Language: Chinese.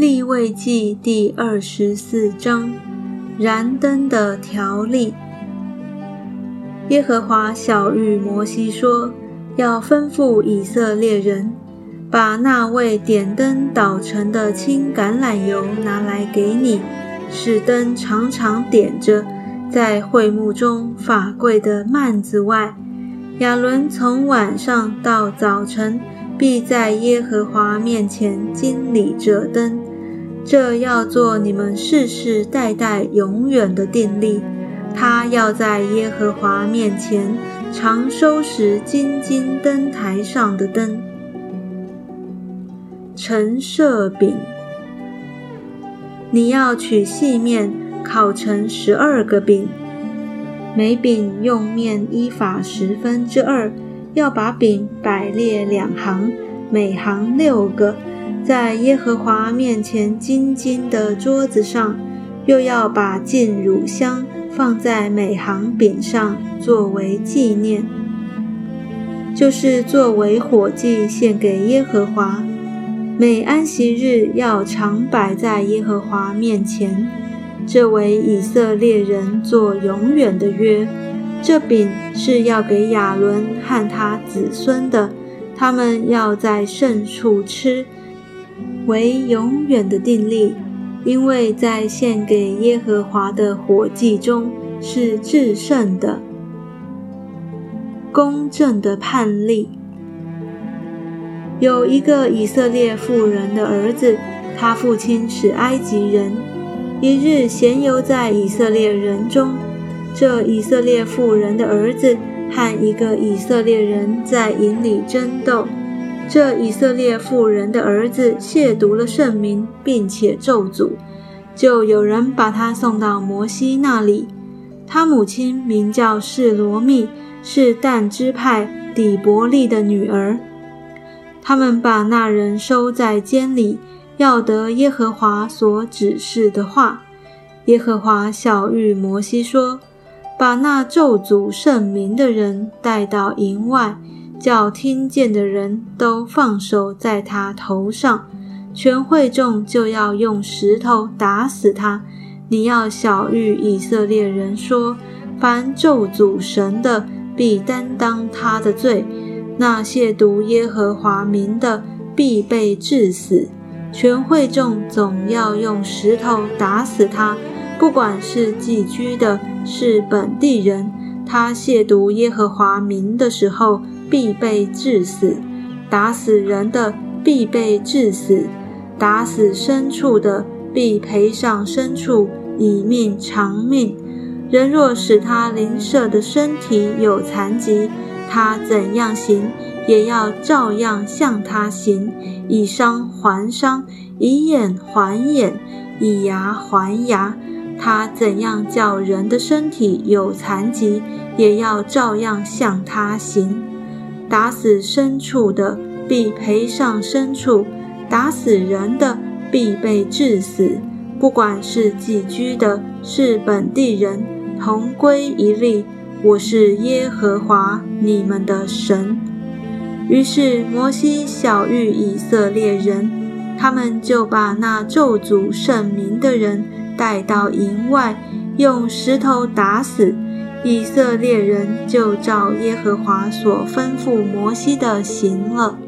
立位记第二十四章燃灯的条例。耶和华小谕摩西说：“要吩咐以色列人，把那位点灯捣成的青橄榄油拿来给你，使灯常常点着，在会幕中法柜的幔子外。亚伦从晚上到早晨，必在耶和华面前经理这灯。”这要做你们世世代代永远的定例。他要在耶和华面前常收拾金金灯台上的灯。陈设饼，你要取细面烤成十二个饼，每饼用面一法十分之二，要把饼摆列两行，每行六个。在耶和华面前金金的桌子上，又要把净乳香放在每行饼上，作为纪念，就是作为火祭献给耶和华。每安息日要常摆在耶和华面前，这为以色列人做永远的约。这饼是要给亚伦和他子孙的，他们要在圣处吃。为永远的定例，因为在献给耶和华的火祭中是至圣的、公正的判例。有一个以色列妇人的儿子，他父亲是埃及人。一日闲游在以色列人中，这以色列妇人的儿子和一个以色列人在营里争斗。这以色列妇人的儿子亵渎了圣名，并且咒诅，就有人把他送到摩西那里。他母亲名叫示罗密，是但支派底伯利的女儿。他们把那人收在监里，要得耶和华所指示的话。耶和华小谕摩西说：“把那咒诅圣名的人带到营外。”叫听见的人都放手在他头上，全会众就要用石头打死他。你要小谕以色列人说：凡咒诅神的，必担当他的罪；那亵渎耶和华名的，必被治死。全会众总要用石头打死他，不管是寄居的，是本地人。他亵渎耶和华名的时候。必被致死，打死人的必被致死，打死牲畜的必赔上牲畜，以命偿命。人若使他邻舍的身体有残疾，他怎样行，也要照样向他行，以伤还伤，以眼还眼，以牙还牙。他怎样叫人的身体有残疾，也要照样向他行。打死牲畜的必赔上牲畜，打死人的必被致死。不管是寄居的，是本地人，同归一例。我是耶和华你们的神。于是摩西小谕以色列人，他们就把那咒诅圣名的人带到营外，用石头打死。以色列人就照耶和华所吩咐摩西的行了。